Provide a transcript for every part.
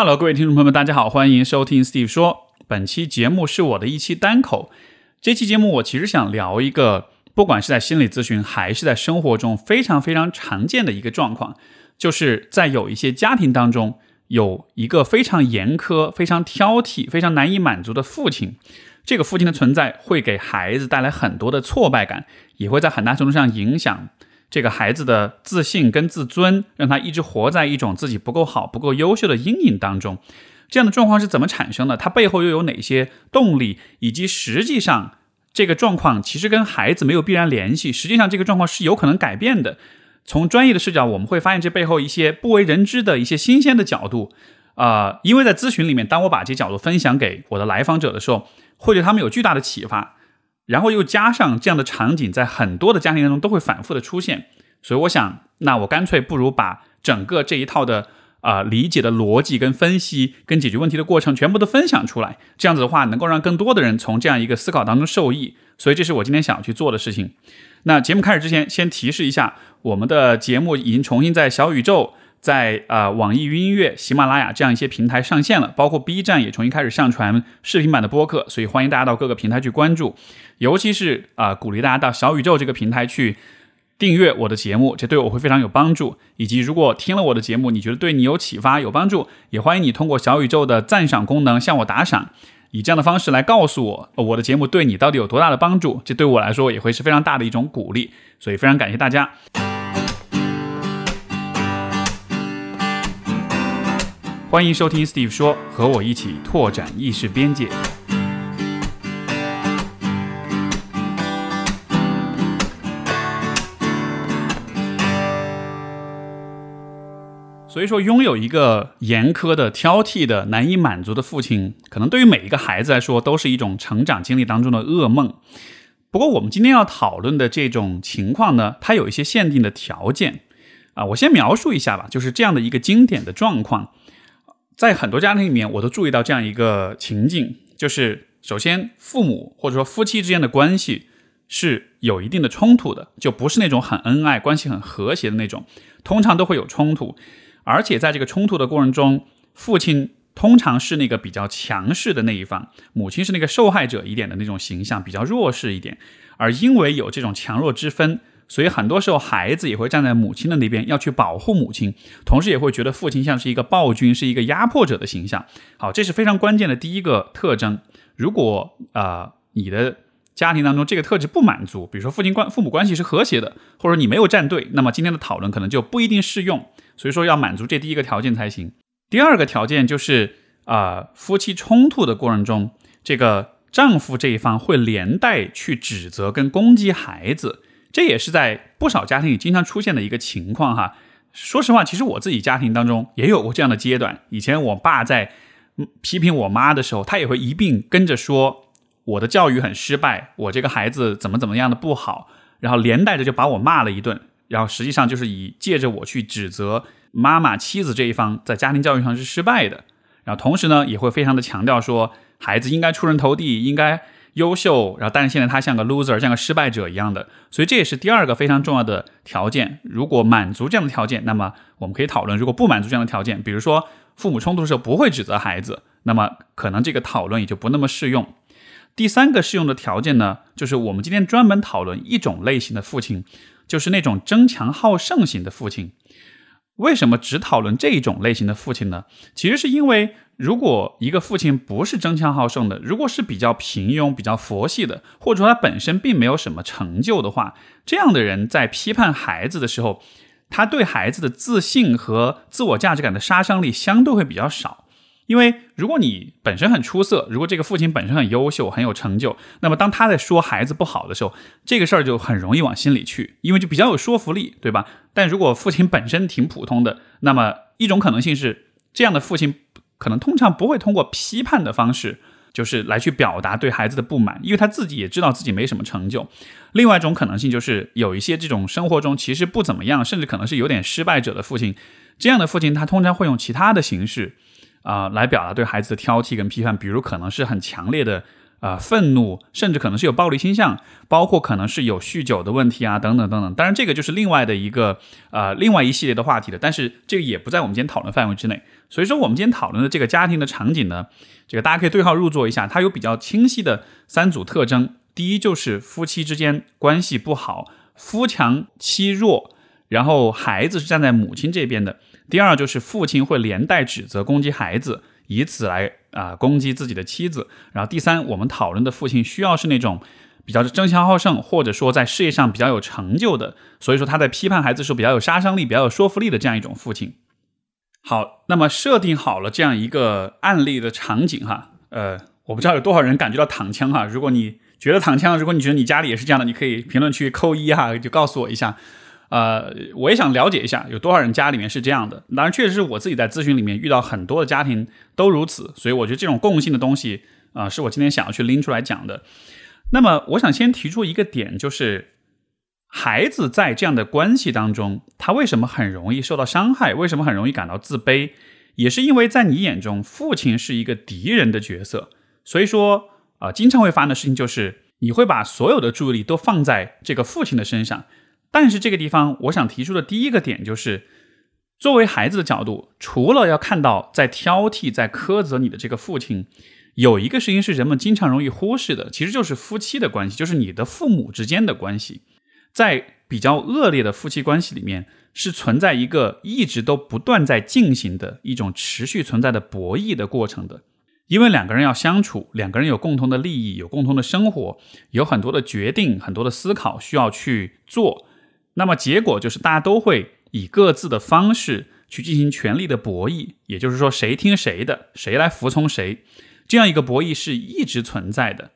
Hello，各位听众朋友们，大家好，欢迎收听 Steve 说。本期节目是我的一期单口。这期节目我其实想聊一个，不管是在心理咨询还是在生活中非常非常常见的一个状况，就是在有一些家庭当中，有一个非常严苛、非常挑剔、非常难以满足的父亲。这个父亲的存在会给孩子带来很多的挫败感，也会在很大程度上影响。这个孩子的自信跟自尊，让他一直活在一种自己不够好、不够优秀的阴影当中。这样的状况是怎么产生的？它背后又有哪些动力？以及实际上，这个状况其实跟孩子没有必然联系。实际上，这个状况是有可能改变的。从专业的视角，我们会发现这背后一些不为人知的一些新鲜的角度。啊，因为在咨询里面，当我把这些角度分享给我的来访者的时候，会对他们有巨大的启发。然后又加上这样的场景，在很多的家庭当中都会反复的出现，所以我想，那我干脆不如把整个这一套的啊理解的逻辑跟分析跟解决问题的过程全部都分享出来，这样子的话，能够让更多的人从这样一个思考当中受益。所以这是我今天想要去做的事情。那节目开始之前，先提示一下，我们的节目已经重新在小宇宙。在啊，网易云音乐、喜马拉雅这样一些平台上线了，包括 B 站也重新开始上传视频版的播客，所以欢迎大家到各个平台去关注，尤其是啊，鼓励大家到小宇宙这个平台去订阅我的节目，这对我会非常有帮助。以及如果听了我的节目，你觉得对你有启发、有帮助，也欢迎你通过小宇宙的赞赏功能向我打赏，以这样的方式来告诉我我的节目对你到底有多大的帮助，这对我来说也会是非常大的一种鼓励。所以非常感谢大家。欢迎收听 Steve 说，和我一起拓展意识边界。所以说，拥有一个严苛的、挑剔的、难以满足的父亲，可能对于每一个孩子来说，都是一种成长经历当中的噩梦。不过，我们今天要讨论的这种情况呢，它有一些限定的条件啊。我先描述一下吧，就是这样的一个经典的状况。在很多家庭里面，我都注意到这样一个情境，就是首先父母或者说夫妻之间的关系是有一定的冲突的，就不是那种很恩爱、关系很和谐的那种，通常都会有冲突，而且在这个冲突的过程中，父亲通常是那个比较强势的那一方，母亲是那个受害者一点的那种形象，比较弱势一点，而因为有这种强弱之分。所以很多时候，孩子也会站在母亲的那边，要去保护母亲，同时也会觉得父亲像是一个暴君，是一个压迫者的形象。好，这是非常关键的第一个特征。如果啊，你的家庭当中这个特质不满足，比如说父亲关父母关系是和谐的，或者你没有站队，那么今天的讨论可能就不一定适用。所以说要满足这第一个条件才行。第二个条件就是啊，夫妻冲突的过程中，这个丈夫这一方会连带去指责跟攻击孩子。这也是在不少家庭里经常出现的一个情况哈。说实话，其实我自己家庭当中也有过这样的阶段。以前我爸在批评我妈的时候，他也会一并跟着说我的教育很失败，我这个孩子怎么怎么样的不好，然后连带着就把我骂了一顿。然后实际上就是以借着我去指责妈妈、妻子这一方在家庭教育上是失败的。然后同时呢，也会非常的强调说孩子应该出人头地，应该。优秀，然后但是现在他像个 loser，像个失败者一样的，所以这也是第二个非常重要的条件。如果满足这样的条件，那么我们可以讨论；如果不满足这样的条件，比如说父母冲突的时候不会指责孩子，那么可能这个讨论也就不那么适用。第三个适用的条件呢，就是我们今天专门讨论一种类型的父亲，就是那种争强好胜型的父亲。为什么只讨论这一种类型的父亲呢？其实是因为。如果一个父亲不是争强好胜的，如果是比较平庸、比较佛系的，或者说他本身并没有什么成就的话，这样的人在批判孩子的时候，他对孩子的自信和自我价值感的杀伤力相对会比较少。因为如果你本身很出色，如果这个父亲本身很优秀、很有成就，那么当他在说孩子不好的时候，这个事儿就很容易往心里去，因为就比较有说服力，对吧？但如果父亲本身挺普通的，那么一种可能性是这样的父亲。可能通常不会通过批判的方式，就是来去表达对孩子的不满，因为他自己也知道自己没什么成就。另外一种可能性就是有一些这种生活中其实不怎么样，甚至可能是有点失败者的父亲，这样的父亲他通常会用其他的形式啊来表达对孩子的挑剔跟批判，比如可能是很强烈的啊，愤怒，甚至可能是有暴力倾向，包括可能是有酗酒的问题啊，等等等等。当然，这个就是另外的一个呃，另外一系列的话题了。但是这个也不在我们今天讨论范围之内。所以说，我们今天讨论的这个家庭的场景呢，这个大家可以对号入座一下，它有比较清晰的三组特征。第一就是夫妻之间关系不好，夫强妻弱，然后孩子是站在母亲这边的。第二就是父亲会连带指责攻击孩子。以此来啊攻击自己的妻子，然后第三，我们讨论的父亲需要是那种比较争强好胜，或者说在事业上比较有成就的，所以说他在批判孩子时候比较有杀伤力、比较有说服力的这样一种父亲。好，那么设定好了这样一个案例的场景哈，呃，我不知道有多少人感觉到躺枪哈，如果你觉得躺枪，如果你觉得你家里也是这样的，你可以评论区扣一哈，就告诉我一下。呃，我也想了解一下，有多少人家里面是这样的？当然，确实是我自己在咨询里面遇到很多的家庭都如此，所以我觉得这种共性的东西啊，是我今天想要去拎出来讲的。那么，我想先提出一个点，就是孩子在这样的关系当中，他为什么很容易受到伤害？为什么很容易感到自卑？也是因为在你眼中，父亲是一个敌人的角色，所以说啊，经常会发生的事情就是，你会把所有的注意力都放在这个父亲的身上。但是这个地方，我想提出的第一个点就是，作为孩子的角度，除了要看到在挑剔、在苛责你的这个父亲，有一个事情是人们经常容易忽视的，其实就是夫妻的关系，就是你的父母之间的关系。在比较恶劣的夫妻关系里面，是存在一个一直都不断在进行的一种持续存在的博弈的过程的。因为两个人要相处，两个人有共同的利益，有共同的生活，有很多的决定、很多的思考需要去做。那么结果就是大家都会以各自的方式去进行权力的博弈，也就是说谁听谁的，谁来服从谁，这样一个博弈是一直存在的。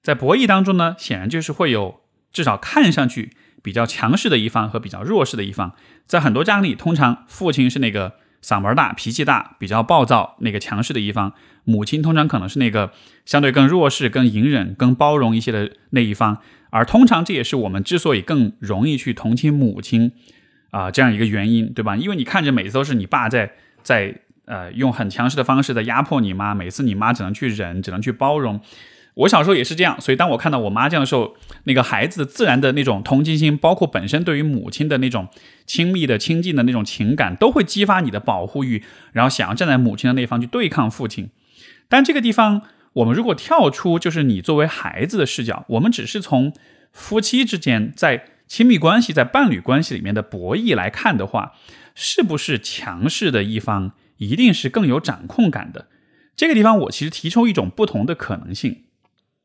在博弈当中呢，显然就是会有至少看上去比较强势的一方和比较弱势的一方。在很多家里，通常父亲是那个嗓门大、脾气大、比较暴躁、那个强势的一方，母亲通常可能是那个相对更弱势、更隐忍、更包容一些的那一方。而通常这也是我们之所以更容易去同情母亲啊这样一个原因，对吧？因为你看着每次都是你爸在在呃用很强势的方式在压迫你妈，每次你妈只能去忍，只能去包容。我小时候也是这样，所以当我看到我妈这样的时候，那个孩子自然的那种同情心，包括本身对于母亲的那种亲密的亲近的那种情感，都会激发你的保护欲，然后想要站在母亲的那一方去对抗父亲。但这个地方。我们如果跳出就是你作为孩子的视角，我们只是从夫妻之间在亲密关系、在伴侣关系里面的博弈来看的话，是不是强势的一方一定是更有掌控感的？这个地方我其实提出一种不同的可能性。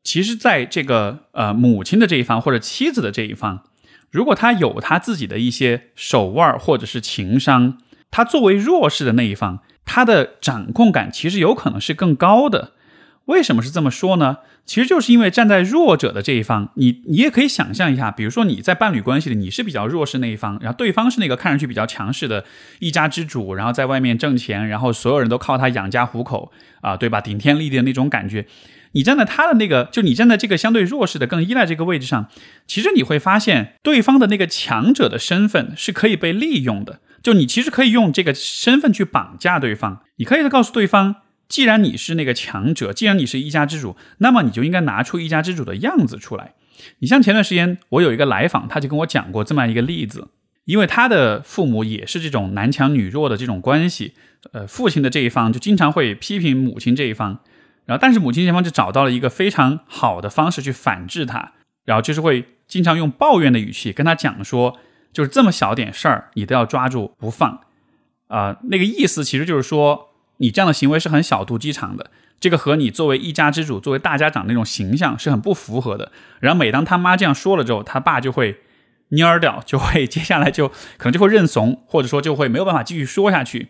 其实，在这个呃母亲的这一方或者妻子的这一方，如果他有他自己的一些手腕或者是情商，他作为弱势的那一方，他的掌控感其实有可能是更高的。为什么是这么说呢？其实就是因为站在弱者的这一方，你你也可以想象一下，比如说你在伴侣关系里，你是比较弱势那一方，然后对方是那个看上去比较强势的一家之主，然后在外面挣钱，然后所有人都靠他养家糊口啊，对吧？顶天立地的那种感觉。你站在他的那个，就你站在这个相对弱势的、更依赖这个位置上，其实你会发现，对方的那个强者的身份是可以被利用的。就你其实可以用这个身份去绑架对方，你可以告诉对方。既然你是那个强者，既然你是一家之主，那么你就应该拿出一家之主的样子出来。你像前段时间我有一个来访，他就跟我讲过这么一个例子，因为他的父母也是这种男强女弱的这种关系，呃，父亲的这一方就经常会批评母亲这一方，然后但是母亲这方就找到了一个非常好的方式去反制他，然后就是会经常用抱怨的语气跟他讲说，就是这么小点事儿你都要抓住不放，啊，那个意思其实就是说。你这样的行为是很小肚鸡肠的，这个和你作为一家之主、作为大家长那种形象是很不符合的。然后每当他妈这样说了之后，他爸就会蔫儿掉，就会 接下来就可能就会认怂，或者说就会没有办法继续说下去。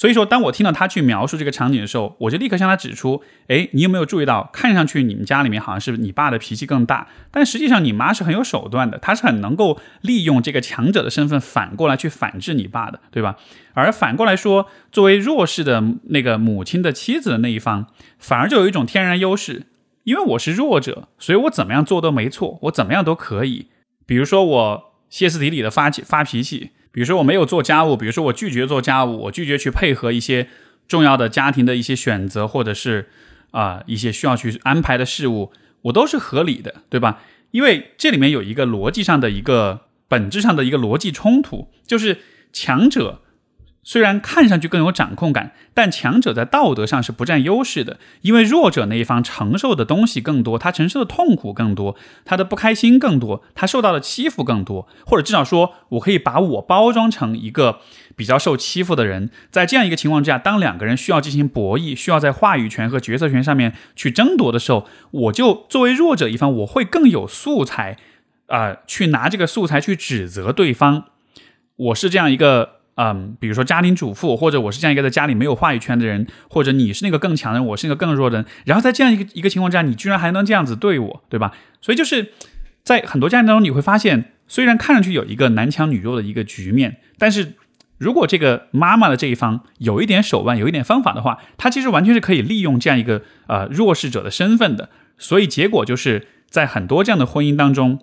所以说，当我听到他去描述这个场景的时候，我就立刻向他指出：哎，你有没有注意到，看上去你们家里面好像是你爸的脾气更大，但实际上你妈是很有手段的，她是很能够利用这个强者的身份反过来去反制你爸的，对吧？而反过来说，作为弱势的那个母亲的妻子的那一方，反而就有一种天然优势，因为我是弱者，所以我怎么样做都没错，我怎么样都可以。比如说我歇斯底里的发起发脾气。比如说我没有做家务，比如说我拒绝做家务，我拒绝去配合一些重要的家庭的一些选择，或者是啊一些需要去安排的事物，我都是合理的，对吧？因为这里面有一个逻辑上的一个本质上的一个逻辑冲突，就是强者。虽然看上去更有掌控感，但强者在道德上是不占优势的，因为弱者那一方承受的东西更多，他承受的痛苦更多，他的不开心更多，他受到的欺负更多，或者至少说，我可以把我包装成一个比较受欺负的人。在这样一个情况之下，当两个人需要进行博弈，需要在话语权和决策权上面去争夺的时候，我就作为弱者一方，我会更有素材啊，去拿这个素材去指责对方。我是这样一个。嗯，比如说家庭主妇，或者我是这样一个在家里没有话语权的人，或者你是那个更强的人，我是那个更弱的人，然后在这样一个一个情况之下，你居然还能这样子对我，对吧？所以就是在很多家庭当中，你会发现，虽然看上去有一个男强女弱的一个局面，但是如果这个妈妈的这一方有一点手腕，有一点方法的话，她其实完全是可以利用这样一个呃弱势者的身份的。所以结果就是在很多这样的婚姻当中，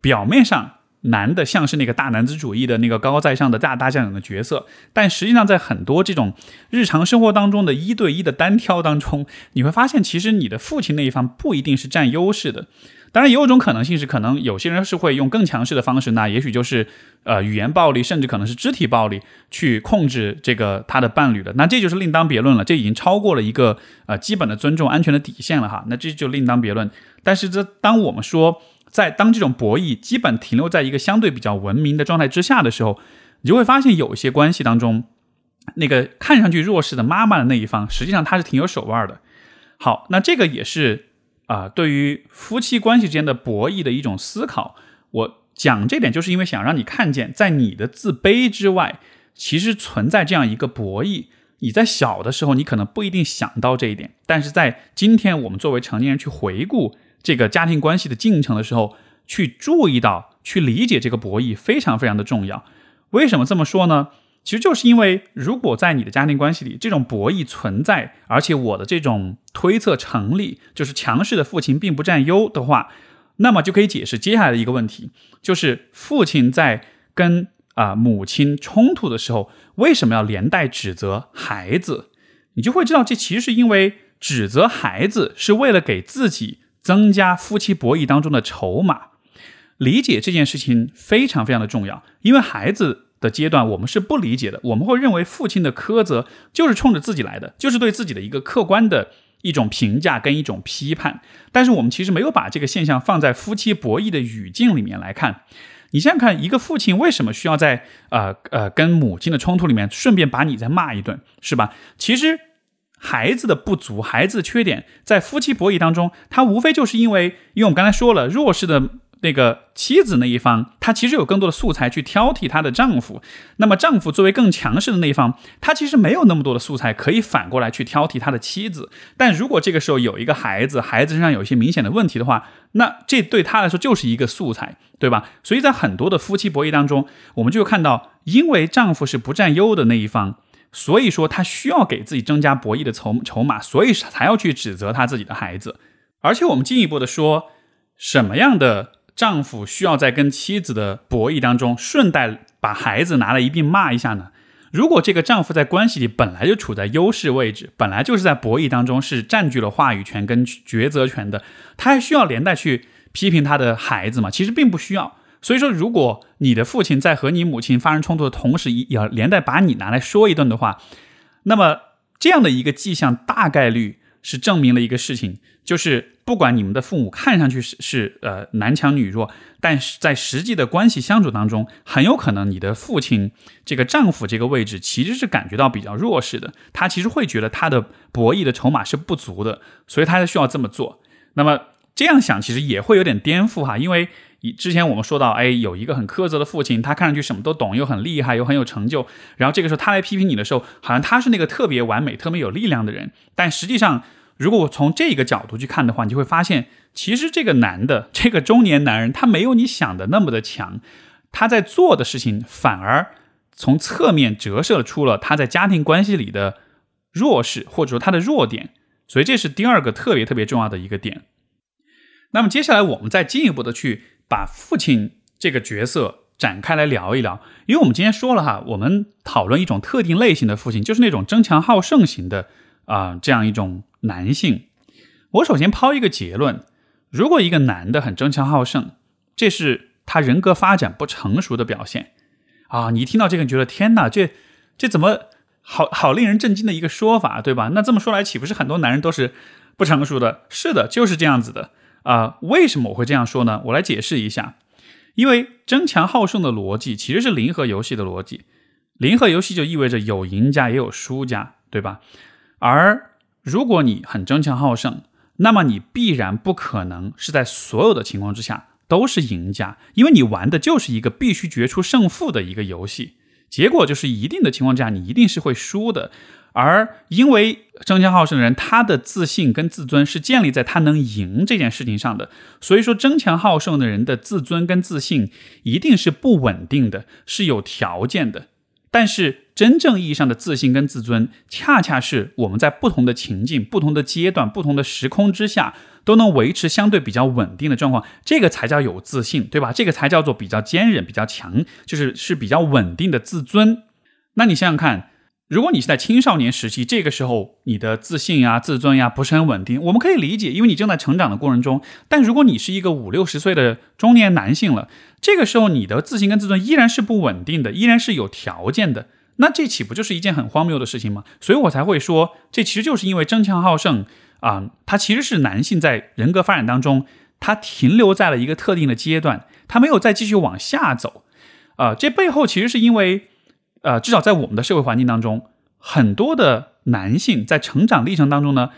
表面上。男的像是那个大男子主义的那个高高在上的大大将军的角色，但实际上在很多这种日常生活当中的一对一的单挑当中，你会发现其实你的父亲那一方不一定是占优势的。当然，也有一种可能性是，可能有些人是会用更强势的方式，那也许就是呃语言暴力，甚至可能是肢体暴力去控制这个他的伴侣的。那这就是另当别论了，这已经超过了一个呃基本的尊重安全的底线了哈。那这就另当别论。但是这当我们说。在当这种博弈基本停留在一个相对比较文明的状态之下的时候，你就会发现有一些关系当中，那个看上去弱势的妈妈的那一方，实际上他是挺有手腕的。好，那这个也是啊，对于夫妻关系之间的博弈的一种思考。我讲这点，就是因为想让你看见，在你的自卑之外，其实存在这样一个博弈。你在小的时候，你可能不一定想到这一点，但是在今天，我们作为成年人去回顾。这个家庭关系的进程的时候，去注意到、去理解这个博弈非常非常的重要。为什么这么说呢？其实就是因为，如果在你的家庭关系里，这种博弈存在，而且我的这种推测成立，就是强势的父亲并不占优的话，那么就可以解释接下来的一个问题，就是父亲在跟啊母亲冲突的时候，为什么要连带指责孩子？你就会知道，这其实是因为指责孩子是为了给自己。增加夫妻博弈当中的筹码，理解这件事情非常非常的重要。因为孩子的阶段，我们是不理解的，我们会认为父亲的苛责就是冲着自己来的，就是对自己的一个客观的一种评价跟一种批判。但是我们其实没有把这个现象放在夫妻博弈的语境里面来看。你想想看，一个父亲为什么需要在呃呃跟母亲的冲突里面顺便把你再骂一顿，是吧？其实。孩子的不足，孩子的缺点，在夫妻博弈当中，他无非就是因为，因为我们刚才说了，弱势的那个妻子那一方，她其实有更多的素材去挑剔她的丈夫。那么，丈夫作为更强势的那一方，他其实没有那么多的素材可以反过来去挑剔他的妻子。但如果这个时候有一个孩子，孩子身上有一些明显的问题的话，那这对他来说就是一个素材，对吧？所以在很多的夫妻博弈当中，我们就看到，因为丈夫是不占优的那一方。所以说，他需要给自己增加博弈的筹筹码，所以才要去指责他自己的孩子。而且，我们进一步的说，什么样的丈夫需要在跟妻子的博弈当中，顺带把孩子拿来一并骂一下呢？如果这个丈夫在关系里本来就处在优势位置，本来就是在博弈当中是占据了话语权跟抉择权的，他还需要连带去批评他的孩子吗？其实并不需要。所以说，如果你的父亲在和你母亲发生冲突的同时，要连带把你拿来说一顿的话，那么这样的一个迹象，大概率是证明了一个事情，就是不管你们的父母看上去是是呃男强女弱，但是在实际的关系相处当中，很有可能你的父亲这个丈夫这个位置其实是感觉到比较弱势的，他其实会觉得他的博弈的筹码是不足的，所以他才需要这么做。那么这样想，其实也会有点颠覆哈，因为。之前我们说到，哎，有一个很苛责的父亲，他看上去什么都懂，又很厉害，又很有成就。然后这个时候他来批评你的时候，好像他是那个特别完美、特别有力量的人。但实际上，如果我从这个角度去看的话，你就会发现，其实这个男的，这个中年男人，他没有你想的那么的强。他在做的事情，反而从侧面折射出了他在家庭关系里的弱势，或者说他的弱点。所以这是第二个特别特别重要的一个点。那么接下来我们再进一步的去。把父亲这个角色展开来聊一聊，因为我们今天说了哈，我们讨论一种特定类型的父亲，就是那种争强好胜型的啊，这样一种男性。我首先抛一个结论：如果一个男的很争强好胜，这是他人格发展不成熟的表现啊！你一听到这个，你觉得天哪，这这怎么好好令人震惊的一个说法，对吧？那这么说来，岂不是很多男人都是不成熟的？是的，就是这样子的啊！为什么我会这样说呢？我来解释一下。因为争强好胜的逻辑其实是零和游戏的逻辑，零和游戏就意味着有赢家也有输家，对吧？而如果你很争强好胜，那么你必然不可能是在所有的情况之下都是赢家，因为你玩的就是一个必须决出胜负的一个游戏，结果就是一定的情况之下你一定是会输的。而因为争强好胜的人，他的自信跟自尊是建立在他能赢这件事情上的，所以说争强好胜的人的自尊跟自信一定是不稳定的，是有条件的。但是真正意义上的自信跟自尊，恰恰是我们在不同的情境、不同的阶段、不同的时空之下，都能维持相对比较稳定的状况，这个才叫有自信，对吧？这个才叫做比较坚韧、比较强，就是是比较稳定的自尊。那你想想看。如果你是在青少年时期，这个时候你的自信呀、自尊呀不是很稳定，我们可以理解，因为你正在成长的过程中。但如果你是一个五六十岁的中年男性了，这个时候你的自信跟自尊依然是不稳定的，依然是有条件的，那这岂不就是一件很荒谬的事情吗？所以我才会说，这其实就是因为争强好胜啊，它其实是男性在人格发展当中，他停留在了一个特定的阶段，他没有再继续往下走啊。这背后其实是因为。呃，至少在我们的社会环境当中，很多的男性在成长历程当中呢，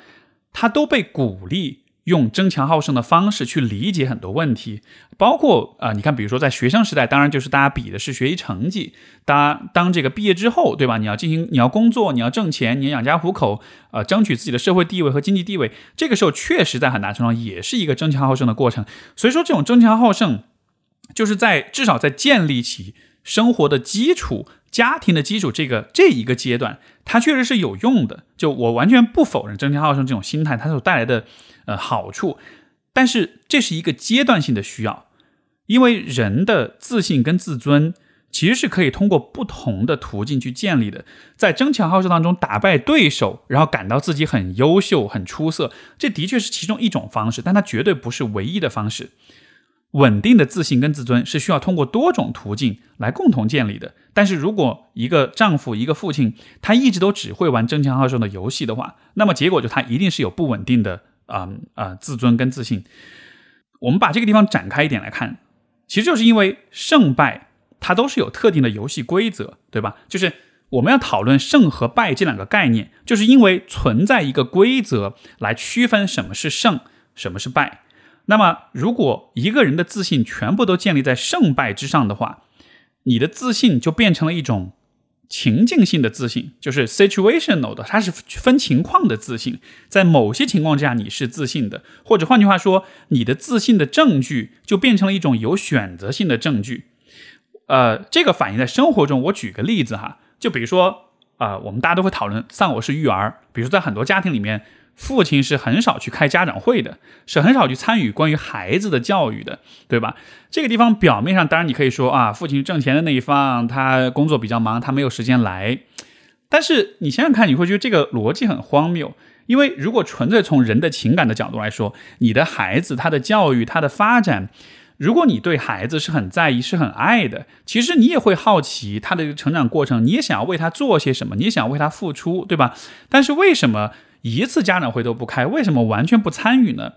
他都被鼓励用争强好胜的方式去理解很多问题，包括啊，你看，比如说在学生时代，当然就是大家比的是学习成绩；当当这个毕业之后，对吧？你要进行，你要工作，你要挣钱，你要养家糊口，呃，争取自己的社会地位和经济地位，这个时候确实在很大程度上也是一个争强好胜的过程。所以说，这种争强好胜，就是在至少在建立起生活的基础。家庭的基础，这个这一个阶段，它确实是有用的。就我完全不否认争强好胜这种心态它所带来的呃好处，但是这是一个阶段性的需要，因为人的自信跟自尊其实是可以通过不同的途径去建立的。在争强好胜当中打败对手，然后感到自己很优秀、很出色，这的确是其中一种方式，但它绝对不是唯一的方式。稳定的自信跟自尊是需要通过多种途径来共同建立的。但是如果一个丈夫、一个父亲，他一直都只会玩争强好胜的游戏的话，那么结果就他一定是有不稳定的啊啊自尊跟自信。我们把这个地方展开一点来看，其实就是因为胜败它都是有特定的游戏规则，对吧？就是我们要讨论胜和败这两个概念，就是因为存在一个规则来区分什么是胜，什么是败。那么，如果一个人的自信全部都建立在胜败之上的话，你的自信就变成了一种情境性的自信，就是 situational 的，它是分情况的自信。在某些情况之下，你是自信的，或者换句话说，你的自信的证据就变成了一种有选择性的证据。呃，这个反映在生活中。我举个例子哈，就比如说啊，我们大家都会讨论丧偶式育儿，比如在很多家庭里面。父亲是很少去开家长会的，是很少去参与关于孩子的教育的，对吧？这个地方表面上当然你可以说啊，父亲挣钱的那一方，他工作比较忙，他没有时间来。但是你想想看，你会觉得这个逻辑很荒谬，因为如果纯粹从人的情感的角度来说，你的孩子他的教育他的发展，如果你对孩子是很在意是很爱的，其实你也会好奇他的成长过程，你也想要为他做些什么，你也想要为他付出，对吧？但是为什么？一次家长会都不开，为什么完全不参与呢？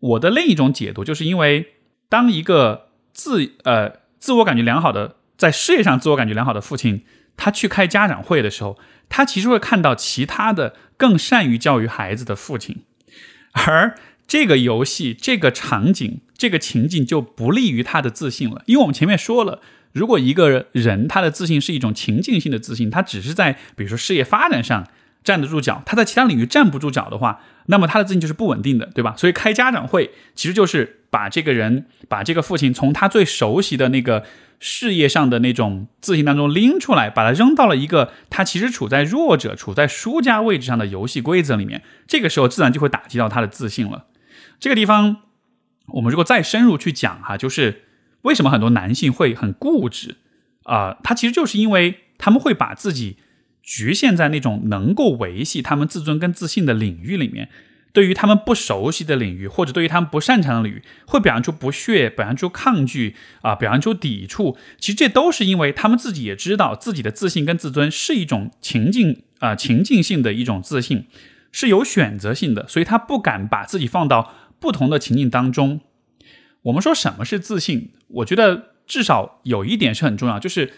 我的另一种解读就是因为，当一个自呃自我感觉良好的，在事业上自我感觉良好的父亲，他去开家长会的时候，他其实会看到其他的更善于教育孩子的父亲，而这个游戏、这个场景、这个情境就不利于他的自信了。因为我们前面说了，如果一个人他的自信是一种情境性的自信，他只是在比如说事业发展上。站得住脚，他在其他领域站不住脚的话，那么他的自信就是不稳定的，对吧？所以开家长会其实就是把这个人，把这个父亲从他最熟悉的那个事业上的那种自信当中拎出来，把他扔到了一个他其实处在弱者、处在输家位置上的游戏规则里面。这个时候自然就会打击到他的自信了。这个地方，我们如果再深入去讲哈，就是为什么很多男性会很固执啊？他其实就是因为他们会把自己。局限在那种能够维系他们自尊跟自信的领域里面，对于他们不熟悉的领域，或者对于他们不擅长的领域，会表现出不屑，表现出抗拒啊，表现出抵触。其实这都是因为他们自己也知道，自己的自信跟自尊是一种情境啊情境性的一种自信，是有选择性的，所以他不敢把自己放到不同的情境当中。我们说什么是自信？我觉得至少有一点是很重要，就是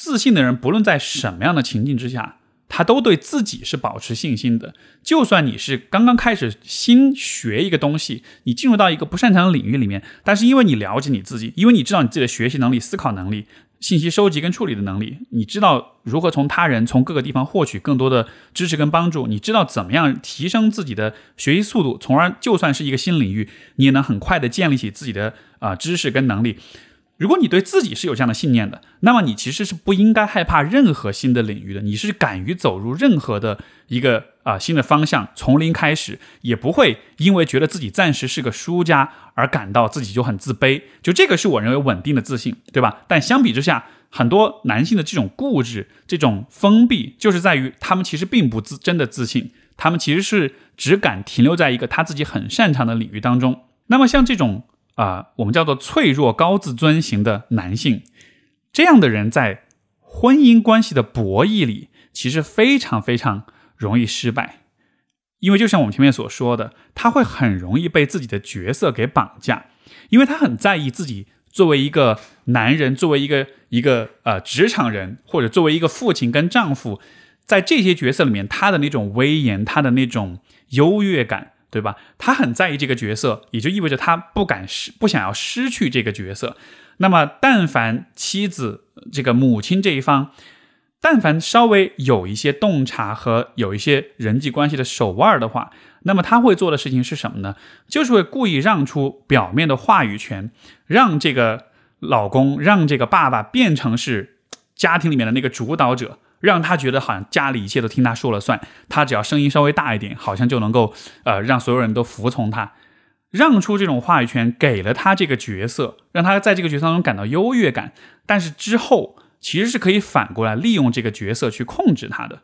自信的人，不论在什么样的情境之下。他都对自己是保持信心的，就算你是刚刚开始新学一个东西，你进入到一个不擅长的领域里面，但是因为你了解你自己，因为你知道你自己的学习能力、思考能力、信息收集跟处理的能力，你知道如何从他人从各个地方获取更多的知识跟帮助，你知道怎么样提升自己的学习速度，从而就算是一个新领域，你也能很快的建立起自己的啊知识跟能力。如果你对自己是有这样的信念的，那么你其实是不应该害怕任何新的领域的。你是敢于走入任何的一个啊新的方向，从零开始，也不会因为觉得自己暂时是个输家而感到自己就很自卑。就这个是我认为稳定的自信，对吧？但相比之下，很多男性的这种固执、这种封闭，就是在于他们其实并不自真的自信，他们其实是只敢停留在一个他自己很擅长的领域当中。那么像这种。啊，我们叫做脆弱高自尊型的男性，这样的人在婚姻关系的博弈里，其实非常非常容易失败，因为就像我们前面所说的，他会很容易被自己的角色给绑架，因为他很在意自己作为一个男人，作为一个一个呃职场人，或者作为一个父亲跟丈夫，在这些角色里面，他的那种威严，他的那种优越感。对吧？他很在意这个角色，也就意味着他不敢失，不想要失去这个角色。那么，但凡妻子这个母亲这一方，但凡稍微有一些洞察和有一些人际关系的手腕的话，那么他会做的事情是什么呢？就是会故意让出表面的话语权，让这个老公，让这个爸爸变成是家庭里面的那个主导者。让他觉得好像家里一切都听他说了算，他只要声音稍微大一点，好像就能够呃让所有人都服从他，让出这种话语权给了他这个角色，让他在这个角色当中感到优越感。但是之后其实是可以反过来利用这个角色去控制他的。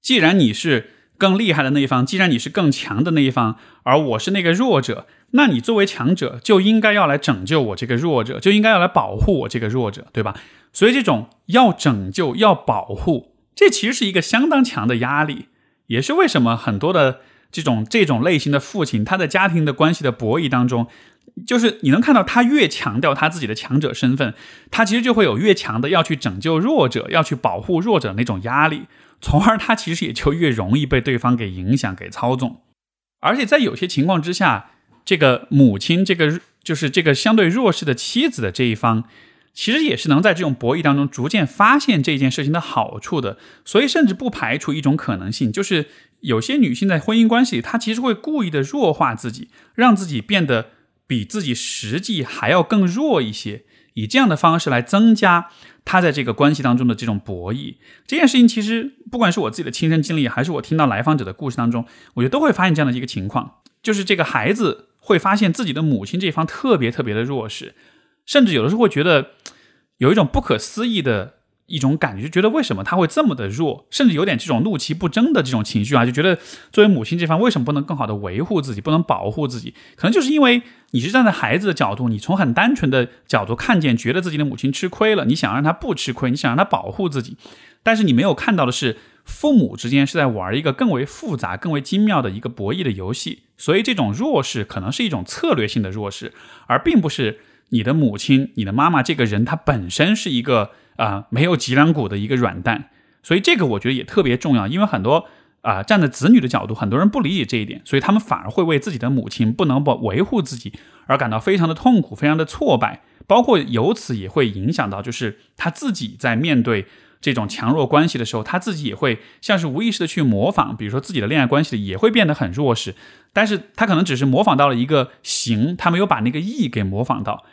既然你是更厉害的那一方，既然你是更强的那一方，而我是那个弱者，那你作为强者就应该要来拯救我这个弱者，就应该要来保护我这个弱者，对吧？所以，这种要拯救、要保护，这其实是一个相当强的压力，也是为什么很多的这种这种类型的父亲，他在家庭的关系的博弈当中，就是你能看到他越强调他自己的强者身份，他其实就会有越强的要去拯救弱者、要去保护弱者那种压力，从而他其实也就越容易被对方给影响、给操纵。而且在有些情况之下，这个母亲，这个就是这个相对弱势的妻子的这一方。其实也是能在这种博弈当中逐渐发现这件事情的好处的，所以甚至不排除一种可能性，就是有些女性在婚姻关系里，她其实会故意的弱化自己，让自己变得比自己实际还要更弱一些，以这样的方式来增加她在这个关系当中的这种博弈。这件事情其实不管是我自己的亲身经历，还是我听到来访者的故事当中，我觉得都会发现这样的一个情况，就是这个孩子会发现自己的母亲这一方特别特别的弱势。甚至有的时候会觉得有一种不可思议的一种感觉，就觉得为什么他会这么的弱，甚至有点这种怒其不争的这种情绪啊，就觉得作为母亲这方为什么不能更好的维护自己，不能保护自己？可能就是因为你是站在孩子的角度，你从很单纯的角度看见，觉得自己的母亲吃亏了，你想让她不吃亏，你想让她保护自己，但是你没有看到的是，父母之间是在玩一个更为复杂、更为精妙的一个博弈的游戏，所以这种弱势可能是一种策略性的弱势，而并不是。你的母亲，你的妈妈这个人，她本身是一个啊没有脊梁骨的一个软蛋，所以这个我觉得也特别重要。因为很多啊站在子女的角度，很多人不理解这一点，所以他们反而会为自己的母亲不能不维护自己而感到非常的痛苦，非常的挫败，包括由此也会影响到，就是他自己在面对这种强弱关系的时候，他自己也会像是无意识的去模仿，比如说自己的恋爱关系里也会变得很弱势，但是他可能只是模仿到了一个形，他没有把那个意给模仿到。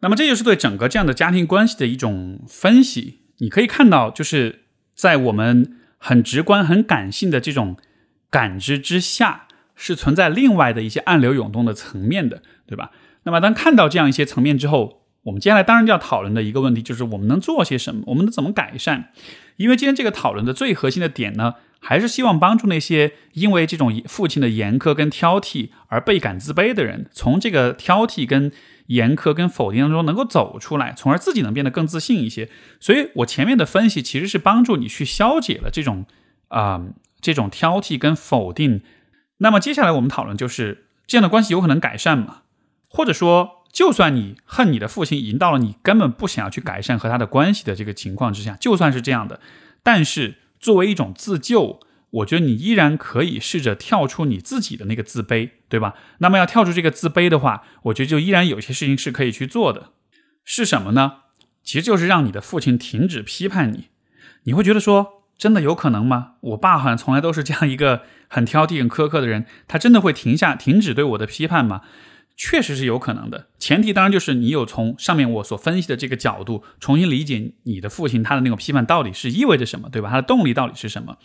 那么这就是对整个这样的家庭关系的一种分析。你可以看到，就是在我们很直观、很感性的这种感知之下，是存在另外的一些暗流涌动的层面的，对吧？那么当看到这样一些层面之后，我们接下来当然就要讨论的一个问题，就是我们能做些什么，我们能怎么改善？因为今天这个讨论的最核心的点呢，还是希望帮助那些因为这种父亲的严苛跟挑剔而倍感自卑的人，从这个挑剔跟严苛跟否定当中能够走出来，从而自己能变得更自信一些。所以我前面的分析其实是帮助你去消解了这种啊这种挑剔跟否定。那么接下来我们讨论就是这样的关系有可能改善吗？或者说，就算你恨你的父亲，已经到了你根本不想要去改善和他的关系的这个情况之下，就算是这样的，但是作为一种自救，我觉得你依然可以试着跳出你自己的那个自卑，对吧？那么要跳出这个自卑的话，我觉得就依然有些事情是可以去做的，是什么呢？其实就是让你的父亲停止批判你。你会觉得说，真的有可能吗？我爸好像从来都是这样一个很挑剔、很苛刻的人，他真的会停下、停止对我的批判吗？确实是有可能的，前提当然就是你有从上面我所分析的这个角度重新理解你的父亲他的那种批判到底是意味着什么，对吧？他的动力到底是什么？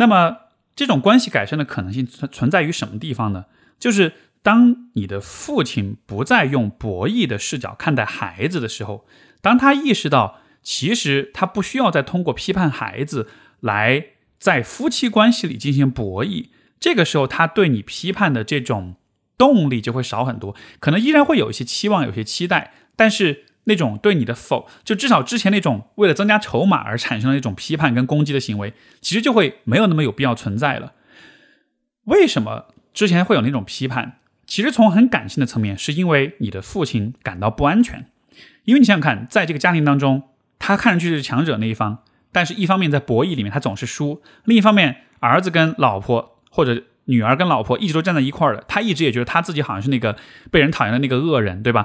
那么这种关系改善的可能性存存在于什么地方呢？就是当你的父亲不再用博弈的视角看待孩子的时候，当他意识到其实他不需要再通过批判孩子来在夫妻关系里进行博弈，这个时候他对你批判的这种。动力就会少很多，可能依然会有一些期望，有些期待，但是那种对你的否，就至少之前那种为了增加筹码而产生的那种批判跟攻击的行为，其实就会没有那么有必要存在了。为什么之前会有那种批判？其实从很感性的层面，是因为你的父亲感到不安全，因为你想想看，在这个家庭当中，他看上去是强者那一方，但是一方面在博弈里面他总是输，另一方面儿子跟老婆或者。女儿跟老婆一直都站在一块儿的，他一直也觉得他自己好像是那个被人讨厌的那个恶人，对吧？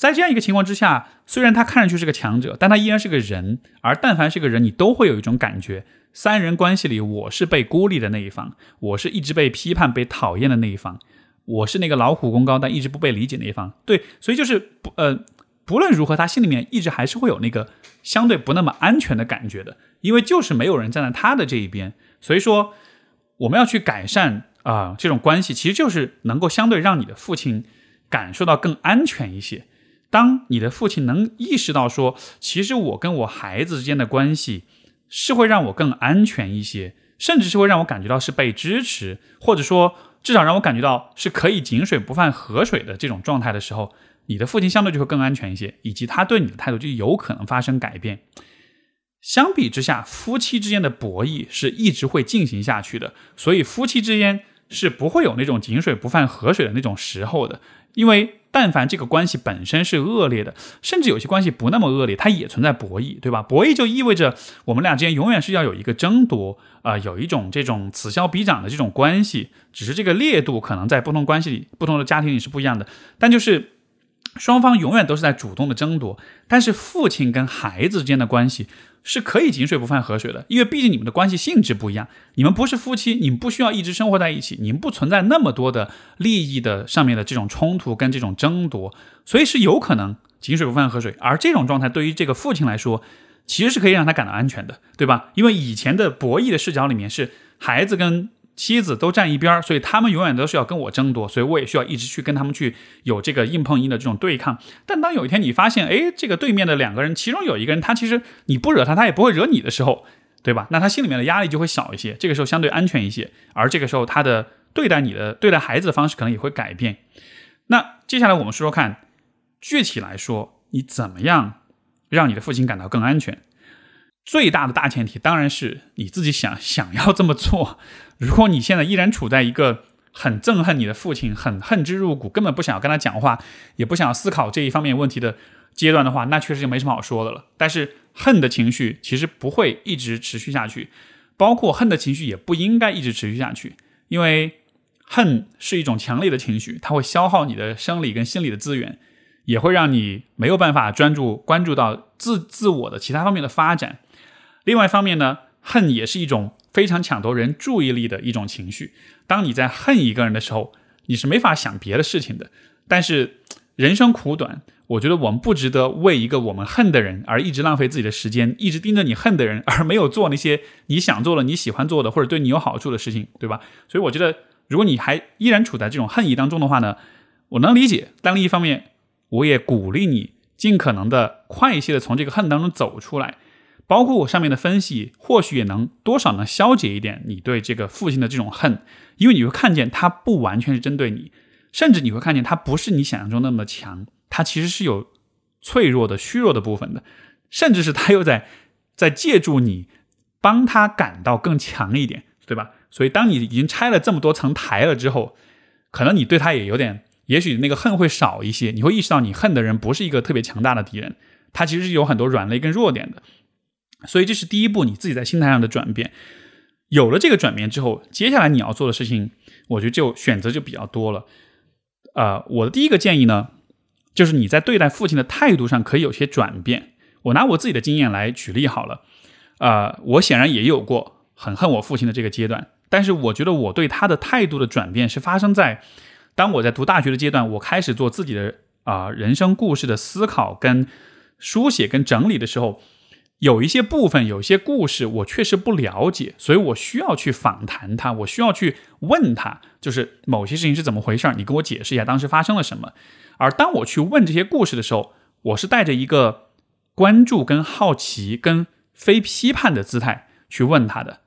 在这样一个情况之下，虽然他看上去是个强者，但他依然是个人。而但凡是个人，你都会有一种感觉：三人关系里，我是被孤立的那一方，我是一直被批判、被讨厌的那一方，我是那个老虎功高但一直不被理解那一方。对，所以就是不呃，不论如何，他心里面一直还是会有那个相对不那么安全的感觉的，因为就是没有人站在他的这一边。所以说，我们要去改善。啊，这种关系其实就是能够相对让你的父亲感受到更安全一些。当你的父亲能意识到说，其实我跟我孩子之间的关系是会让我更安全一些，甚至是会让我感觉到是被支持，或者说至少让我感觉到是可以井水不犯河水的这种状态的时候，你的父亲相对就会更安全一些，以及他对你的态度就有可能发生改变。相比之下，夫妻之间的博弈是一直会进行下去的，所以夫妻之间。是不会有那种井水不犯河水的那种时候的，因为但凡这个关系本身是恶劣的，甚至有些关系不那么恶劣，它也存在博弈，对吧？博弈就意味着我们俩之间永远是要有一个争夺，啊，有一种这种此消彼长的这种关系，只是这个烈度可能在不同关系里、不同的家庭里是不一样的，但就是双方永远都是在主动的争夺，但是父亲跟孩子之间的关系。是可以井水不犯河水的，因为毕竟你们的关系性质不一样，你们不是夫妻，你们不需要一直生活在一起，你们不存在那么多的利益的上面的这种冲突跟这种争夺，所以是有可能井水不犯河水。而这种状态对于这个父亲来说，其实是可以让他感到安全的，对吧？因为以前的博弈的视角里面是孩子跟。妻子都站一边所以他们永远都是要跟我争夺，所以我也需要一直去跟他们去有这个硬碰硬的这种对抗。但当有一天你发现，哎，这个对面的两个人，其中有一个人他其实你不惹他，他也不会惹你的时候，对吧？那他心里面的压力就会小一些，这个时候相对安全一些。而这个时候他的对待你的对待孩子的方式可能也会改变。那接下来我们说说看，具体来说，你怎么样让你的父亲感到更安全？最大的大前提当然是你自己想想要这么做。如果你现在依然处在一个很憎恨你的父亲、很恨之入骨、根本不想要跟他讲话，也不想思考这一方面问题的阶段的话，那确实就没什么好说的了。但是恨的情绪其实不会一直持续下去，包括恨的情绪也不应该一直持续下去，因为恨是一种强烈的情绪，它会消耗你的生理跟心理的资源，也会让你没有办法专注关注到自自我的其他方面的发展。另外一方面呢，恨也是一种非常抢夺人注意力的一种情绪。当你在恨一个人的时候，你是没法想别的事情的。但是人生苦短，我觉得我们不值得为一个我们恨的人而一直浪费自己的时间，一直盯着你恨的人，而没有做那些你想做的、你喜欢做的或者对你有好处的事情，对吧？所以我觉得，如果你还依然处在这种恨意当中的话呢，我能理解。但另一方面，我也鼓励你。尽可能的快一些的从这个恨当中走出来。包括我上面的分析，或许也能多少能消解一点你对这个父亲的这种恨，因为你会看见他不完全是针对你，甚至你会看见他不是你想象中那么强，他其实是有脆弱的、虚弱的部分的，甚至是他又在在借助你帮他感到更强一点，对吧？所以当你已经拆了这么多层台了之后，可能你对他也有点，也许那个恨会少一些，你会意识到你恨的人不是一个特别强大的敌人，他其实是有很多软肋跟弱点的。所以这是第一步，你自己在心态上的转变。有了这个转变之后，接下来你要做的事情，我觉得就选择就比较多了。呃，我的第一个建议呢，就是你在对待父亲的态度上可以有些转变。我拿我自己的经验来举例好了。呃，我显然也有过很恨我父亲的这个阶段，但是我觉得我对他的态度的转变是发生在当我在读大学的阶段，我开始做自己的啊人生故事的思考、跟书写、跟整理的时候。有一些部分，有一些故事，我确实不了解，所以我需要去访谈他，我需要去问他，就是某些事情是怎么回事你跟我解释一下当时发生了什么。而当我去问这些故事的时候，我是带着一个关注、跟好奇、跟非批判的姿态去问他的。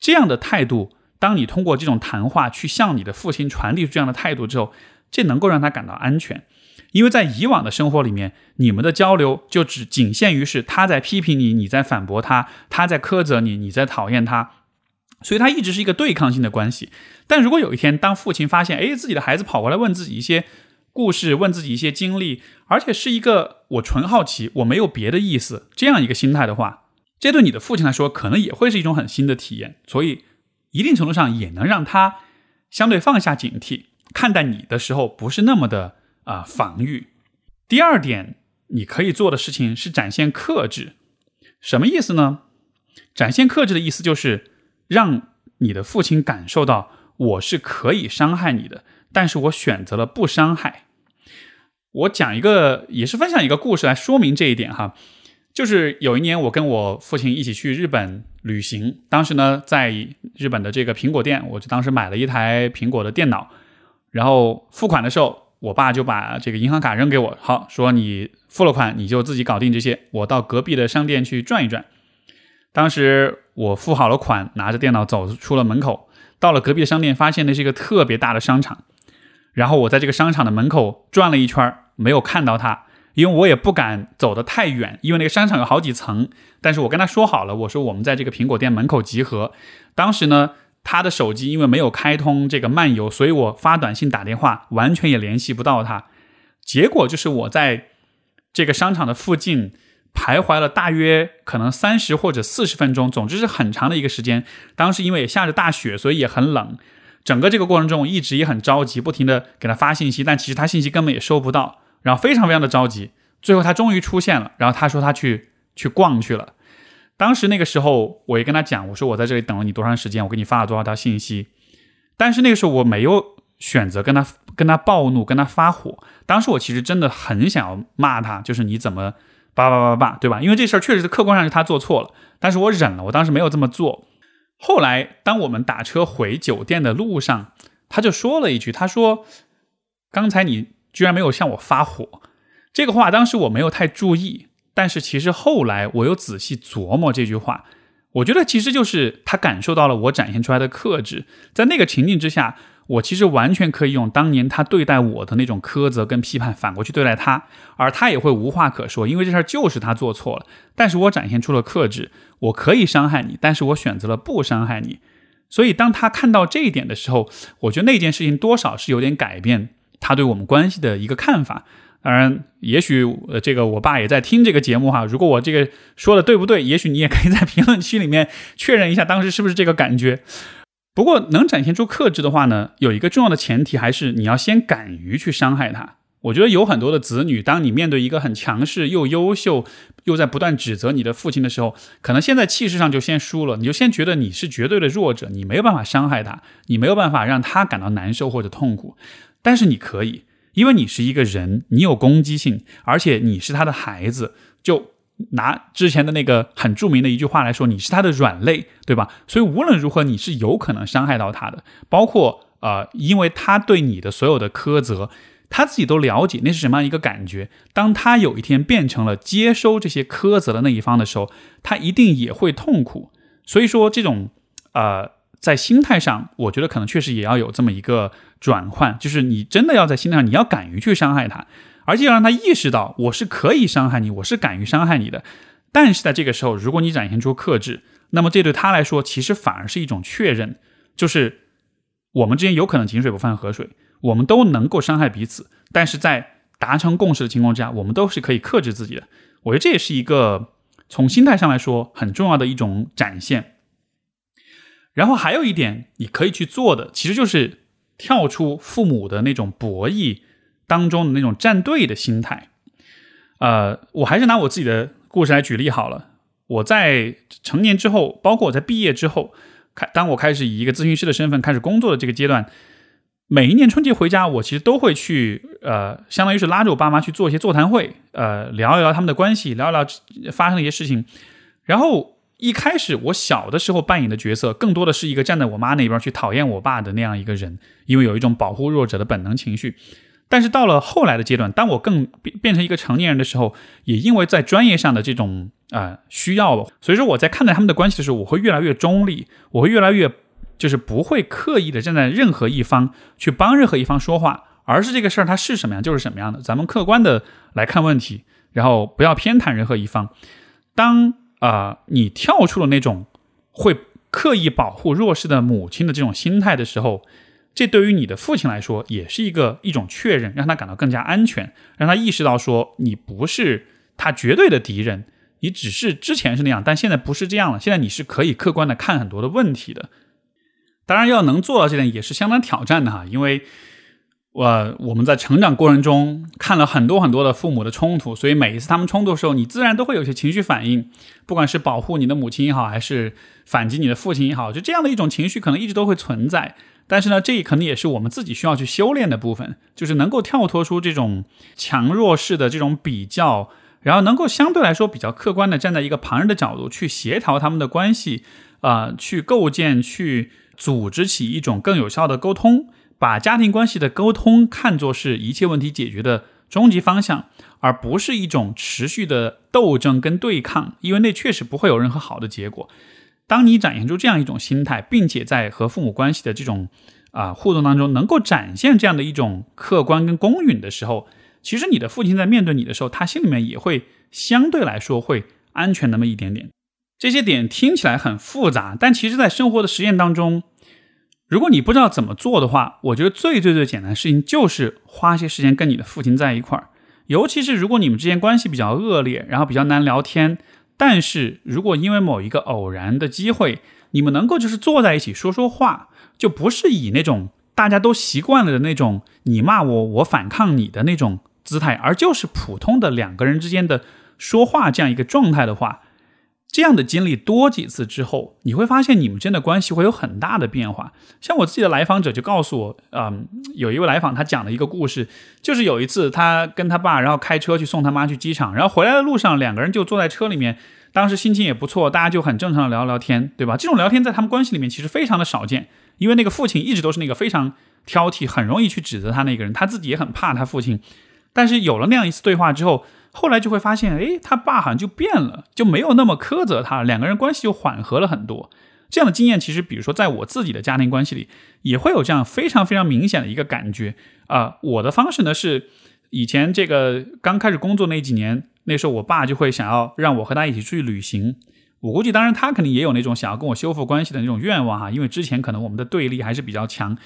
这样的态度，当你通过这种谈话去向你的父亲传递出这样的态度之后，这能够让他感到安全。因为在以往的生活里面，你们的交流就只仅限于是他在批评你，你在反驳他，他在苛责你，你在讨厌他，所以他一直是一个对抗性的关系。但如果有一天，当父亲发现，哎，自己的孩子跑过来问自己一些故事，问自己一些经历，而且是一个我纯好奇，我没有别的意思这样一个心态的话，这对你的父亲来说，可能也会是一种很新的体验。所以，一定程度上也能让他相对放下警惕，看待你的时候不是那么的。啊，防御。第二点，你可以做的事情是展现克制。什么意思呢？展现克制的意思就是让你的父亲感受到我是可以伤害你的，但是我选择了不伤害。我讲一个，也是分享一个故事来说明这一点哈。就是有一年，我跟我父亲一起去日本旅行，当时呢，在日本的这个苹果店，我就当时买了一台苹果的电脑，然后付款的时候。我爸就把这个银行卡扔给我，好说你付了款，你就自己搞定这些。我到隔壁的商店去转一转。当时我付好了款，拿着电脑走出了门口，到了隔壁的商店，发现那是一个特别大的商场。然后我在这个商场的门口转了一圈，没有看到他，因为我也不敢走得太远，因为那个商场有好几层。但是我跟他说好了，我说我们在这个苹果店门口集合。当时呢。他的手机因为没有开通这个漫游，所以我发短信打电话完全也联系不到他。结果就是我在这个商场的附近徘徊了大约可能三十或者四十分钟，总之是很长的一个时间。当时因为也下着大雪，所以也很冷。整个这个过程中，我一直也很着急，不停的给他发信息，但其实他信息根本也收不到，然后非常非常的着急。最后他终于出现了，然后他说他去去逛去了。当时那个时候，我也跟他讲，我说我在这里等了你多长时间，我给你发了多少条信息。但是那个时候我没有选择跟他跟他暴怒，跟他发火。当时我其实真的很想要骂他，就是你怎么叭叭叭叭，对吧？因为这事儿确实是客观上是他做错了，但是我忍了，我当时没有这么做。后来当我们打车回酒店的路上，他就说了一句，他说：“刚才你居然没有向我发火。”这个话当时我没有太注意。但是其实后来我又仔细琢磨这句话，我觉得其实就是他感受到了我展现出来的克制，在那个情境之下，我其实完全可以用当年他对待我的那种苛责跟批判反过去对待他，而他也会无话可说，因为这事儿就是他做错了。但是我展现出了克制，我可以伤害你，但是我选择了不伤害你。所以当他看到这一点的时候，我觉得那件事情多少是有点改变他对我们关系的一个看法。当然，也许呃，这个我爸也在听这个节目哈。如果我这个说的对不对，也许你也可以在评论区里面确认一下，当时是不是这个感觉。不过，能展现出克制的话呢，有一个重要的前提，还是你要先敢于去伤害他。我觉得有很多的子女，当你面对一个很强势又优秀又在不断指责你的父亲的时候，可能现在气势上就先输了，你就先觉得你是绝对的弱者，你没有办法伤害他，你没有办法让他感到难受或者痛苦，但是你可以。因为你是一个人，你有攻击性，而且你是他的孩子。就拿之前的那个很著名的一句话来说，你是他的软肋，对吧？所以无论如何，你是有可能伤害到他的。包括呃，因为他对你的所有的苛责，他自己都了解那是什么样一个感觉。当他有一天变成了接收这些苛责的那一方的时候，他一定也会痛苦。所以说，这种呃，在心态上，我觉得可能确实也要有这么一个转换，就是你真的要在心态上，你要敢于去伤害他，而且要让他意识到我是可以伤害你，我是敢于伤害你的。但是在这个时候，如果你展现出克制，那么这对他来说，其实反而是一种确认，就是我们之间有可能井水不犯河水，我们都能够伤害彼此，但是在达成共识的情况之下，我们都是可以克制自己的。我觉得这也是一个从心态上来说很重要的一种展现。然后还有一点你可以去做的，其实就是跳出父母的那种博弈当中的那种站队的心态。呃，我还是拿我自己的。故事来举例好了，我在成年之后，包括我在毕业之后，开当我开始以一个咨询师的身份开始工作的这个阶段，每一年春节回家，我其实都会去，呃，相当于是拉着我爸妈去做一些座谈会，呃，聊一聊他们的关系，聊一聊发生的一些事情。然后一开始我小的时候扮演的角色，更多的是一个站在我妈那边去讨厌我爸的那样一个人，因为有一种保护弱者的本能情绪。但是到了后来的阶段，当我更变变成一个成年人的时候，也因为在专业上的这种啊需要，所以说我在看待他们的关系的时候，我会越来越中立，我会越来越就是不会刻意的站在任何一方去帮任何一方说话，而是这个事儿它是什么样就是什么样的，咱们客观的来看问题，然后不要偏袒任何一方。当啊你跳出了那种会刻意保护弱势的母亲的这种心态的时候。这对于你的父亲来说，也是一个一种确认，让他感到更加安全，让他意识到说你不是他绝对的敌人，你只是之前是那样，但现在不是这样了。现在你是可以客观的看很多的问题的。当然，要能做到这点也是相当挑战的哈，因为我我们在成长过程中看了很多很多的父母的冲突，所以每一次他们冲突的时候，你自然都会有些情绪反应，不管是保护你的母亲也好，还是反击你的父亲也好，就这样的一种情绪可能一直都会存在。但是呢，这可能也是我们自己需要去修炼的部分，就是能够跳脱出这种强弱势的这种比较，然后能够相对来说比较客观的站在一个旁人的角度去协调他们的关系，啊，去构建、去组织起一种更有效的沟通，把家庭关系的沟通看作是一切问题解决的终极方向，而不是一种持续的斗争跟对抗，因为那确实不会有任何好的结果。当你展现出这样一种心态，并且在和父母关系的这种啊互动当中，能够展现这样的一种客观跟公允的时候，其实你的父亲在面对你的时候，他心里面也会相对来说会安全那么一点点。这些点听起来很复杂，但其实，在生活的实验当中，如果你不知道怎么做的话，我觉得最最最简单的事情就是花些时间跟你的父亲在一块儿，尤其是如果你们之间关系比较恶劣，然后比较难聊天。但是如果因为某一个偶然的机会，你们能够就是坐在一起说说话，就不是以那种大家都习惯了的那种你骂我，我反抗你的那种姿态，而就是普通的两个人之间的说话这样一个状态的话。这样的经历多几次之后，你会发现你们之间的关系会有很大的变化。像我自己的来访者就告诉我，嗯，有一位来访他讲了一个故事，就是有一次他跟他爸，然后开车去送他妈去机场，然后回来的路上两个人就坐在车里面，当时心情也不错，大家就很正常的聊聊天，对吧？这种聊天在他们关系里面其实非常的少见，因为那个父亲一直都是那个非常挑剔、很容易去指责他那个人，他自己也很怕他父亲。但是有了那样一次对话之后。后来就会发现，哎，他爸好像就变了，就没有那么苛责他，两个人关系就缓和了很多。这样的经验，其实比如说在我自己的家庭关系里，也会有这样非常非常明显的一个感觉啊。我的方式呢是，以前这个刚开始工作那几年，那时候我爸就会想要让我和他一起出去旅行。我估计，当然他肯定也有那种想要跟我修复关系的那种愿望哈，因为之前可能我们的对立还是比较强。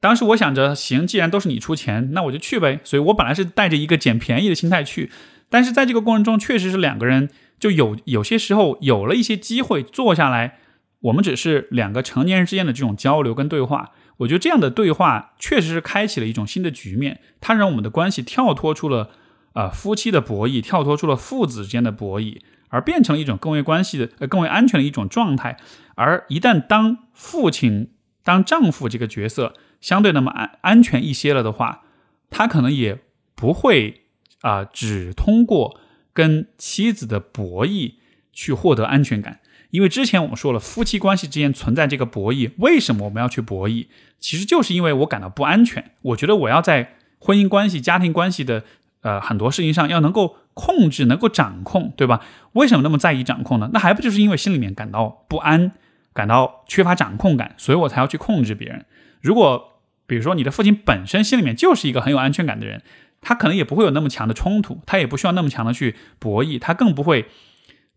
当时我想着，行，既然都是你出钱，那我就去呗。所以我本来是带着一个捡便宜的心态去。但是在这个过程中，确实是两个人就有有些时候有了一些机会坐下来，我们只是两个成年人之间的这种交流跟对话。我觉得这样的对话确实是开启了一种新的局面，它让我们的关系跳脱出了呃夫妻的博弈，跳脱出了父子之间的博弈，而变成了一种更为关系的、呃更为安全的一种状态。而一旦当父亲、当丈夫这个角色相对那么安安全一些了的话，他可能也不会。啊，只通过跟妻子的博弈去获得安全感，因为之前我们说了，夫妻关系之间存在这个博弈，为什么我们要去博弈？其实就是因为我感到不安全，我觉得我要在婚姻关系、家庭关系的呃很多事情上要能够控制、能够掌控，对吧？为什么那么在意掌控呢？那还不就是因为心里面感到不安，感到缺乏掌控感，所以我才要去控制别人。如果比如说你的父亲本身心里面就是一个很有安全感的人，他可能也不会有那么强的冲突，他也不需要那么强的去博弈，他更不会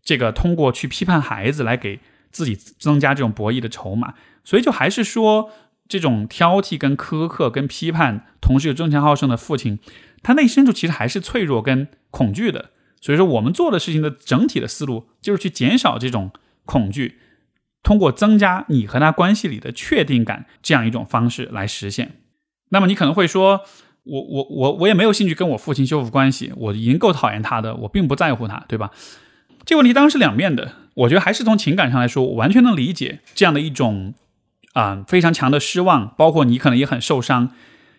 这个通过去批判孩子来给自己增加这种博弈的筹码。所以就还是说。这种挑剔、跟苛刻、跟批判，同时又争强好胜的父亲，他内深处其实还是脆弱跟恐惧的。所以说，我们做的事情的整体的思路就是去减少这种恐惧，通过增加你和他关系里的确定感这样一种方式来实现。那么你可能会说，我我我我也没有兴趣跟我父亲修复关系，我已经够讨厌他的，我并不在乎他，对吧？这个问题当然是两面的。我觉得还是从情感上来说，我完全能理解这样的一种。啊，非常强的失望，包括你可能也很受伤，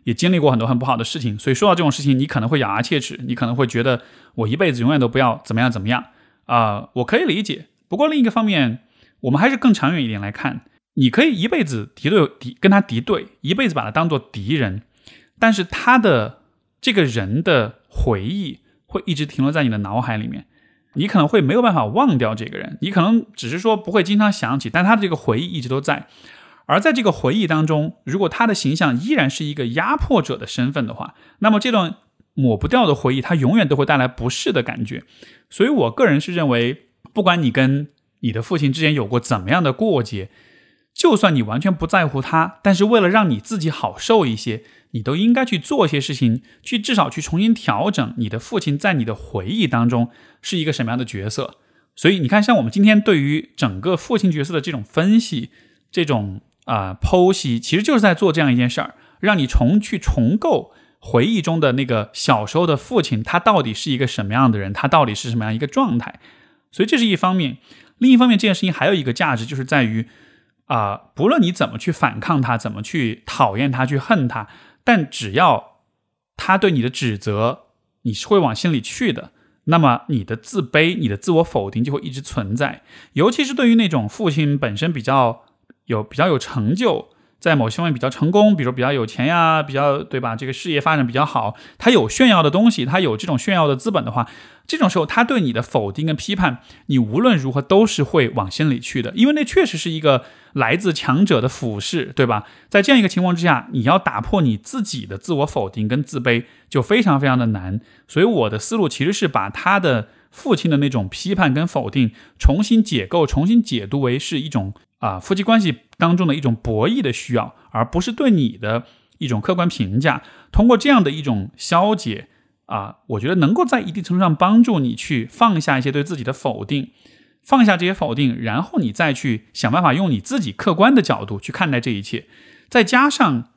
也经历过很多很不好的事情，所以说到这种事情，你可能会咬牙切齿，你可能会觉得我一辈子永远都不要怎么样怎么样啊，我可以理解。不过另一个方面，我们还是更长远一点来看，你可以一辈子敌对敌跟他敌对，一辈子把他当做敌人，但是他的这个人的回忆会一直停留在你的脑海里面，你可能会没有办法忘掉这个人，你可能只是说不会经常想起，但他的这个回忆一直都在。而在这个回忆当中，如果他的形象依然是一个压迫者的身份的话，那么这段抹不掉的回忆，他永远都会带来不适的感觉。所以我个人是认为，不管你跟你的父亲之间有过怎么样的过节，就算你完全不在乎他，但是为了让你自己好受一些，你都应该去做一些事情，去至少去重新调整你的父亲在你的回忆当中是一个什么样的角色。所以你看，像我们今天对于整个父亲角色的这种分析，这种。啊，剖析其实就是在做这样一件事儿，让你重去重构回忆中的那个小时候的父亲，他到底是一个什么样的人，他到底是什么样一个状态。所以这是一方面，另一方面，这件事情还有一个价值，就是在于啊，不论你怎么去反抗他，怎么去讨厌他，去恨他，但只要他对你的指责你是会往心里去的，那么你的自卑、你的自我否定就会一直存在。尤其是对于那种父亲本身比较。有比较有成就，在某些方面比较成功，比如比较有钱呀，比较对吧？这个事业发展比较好，他有炫耀的东西，他有这种炫耀的资本的话，这种时候他对你的否定跟批判，你无论如何都是会往心里去的，因为那确实是一个来自强者的俯视，对吧？在这样一个情况之下，你要打破你自己的自我否定跟自卑，就非常非常的难。所以我的思路其实是把他的父亲的那种批判跟否定重新解构，重新解读为是一种。啊，夫妻关系当中的一种博弈的需要，而不是对你的一种客观评价。通过这样的一种消解，啊，我觉得能够在一定程度上帮助你去放下一些对自己的否定，放下这些否定，然后你再去想办法用你自己客观的角度去看待这一切。再加上，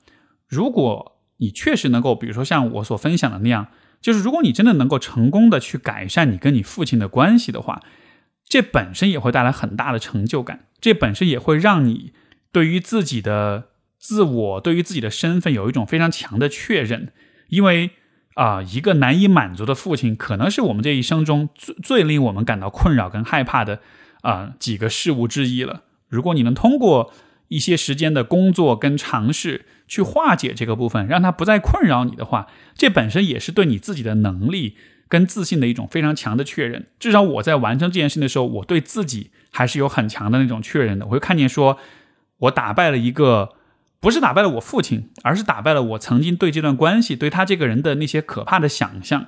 如果你确实能够，比如说像我所分享的那样，就是如果你真的能够成功的去改善你跟你父亲的关系的话。这本身也会带来很大的成就感，这本身也会让你对于自己的自我、对于自己的身份有一种非常强的确认。因为啊，一个难以满足的父亲，可能是我们这一生中最最令我们感到困扰跟害怕的啊几个事物之一了。如果你能通过一些时间的工作跟尝试去化解这个部分，让它不再困扰你的话，这本身也是对你自己的能力。跟自信的一种非常强的确认，至少我在完成这件事的时候，我对自己还是有很强的那种确认的。我会看见说，我打败了一个，不是打败了我父亲，而是打败了我曾经对这段关系、对他这个人的那些可怕的想象。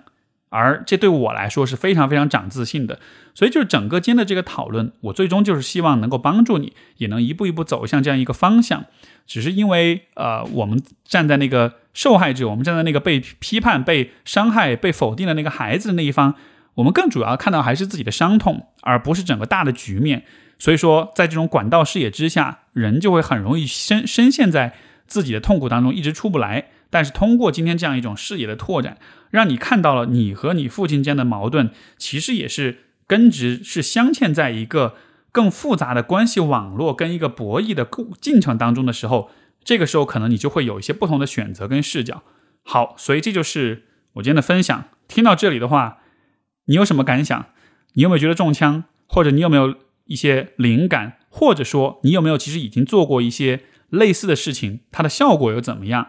而这对我来说是非常非常长自信的，所以就是整个间的这个讨论，我最终就是希望能够帮助你，也能一步一步走向这样一个方向。只是因为呃，我们站在那个受害者，我们站在那个被批判、被伤害、被否定的那个孩子的那一方，我们更主要看到还是自己的伤痛，而不是整个大的局面。所以说，在这种管道视野之下，人就会很容易深深陷在自己的痛苦当中，一直出不来。但是通过今天这样一种视野的拓展，让你看到了你和你父亲间的矛盾，其实也是根植是镶嵌在一个更复杂的关系网络跟一个博弈的进程当中的时候，这个时候可能你就会有一些不同的选择跟视角。好，所以这就是我今天的分享。听到这里的话，你有什么感想？你有没有觉得中枪？或者你有没有一些灵感？或者说你有没有其实已经做过一些类似的事情？它的效果又怎么样？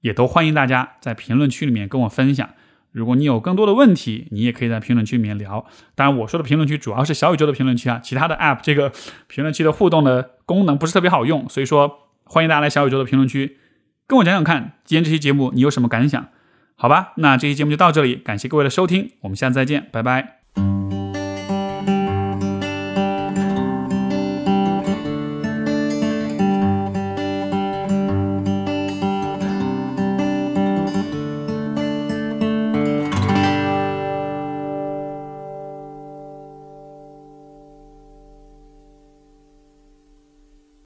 也都欢迎大家在评论区里面跟我分享。如果你有更多的问题，你也可以在评论区里面聊。当然，我说的评论区主要是小宇宙的评论区啊，其他的 App 这个 评论区的互动的功能不是特别好用，所以说欢迎大家来小宇宙的评论区跟我讲讲看，今天这期节目你有什么感想？好吧，那这期节目就到这里，感谢各位的收听，我们下次再见，拜拜。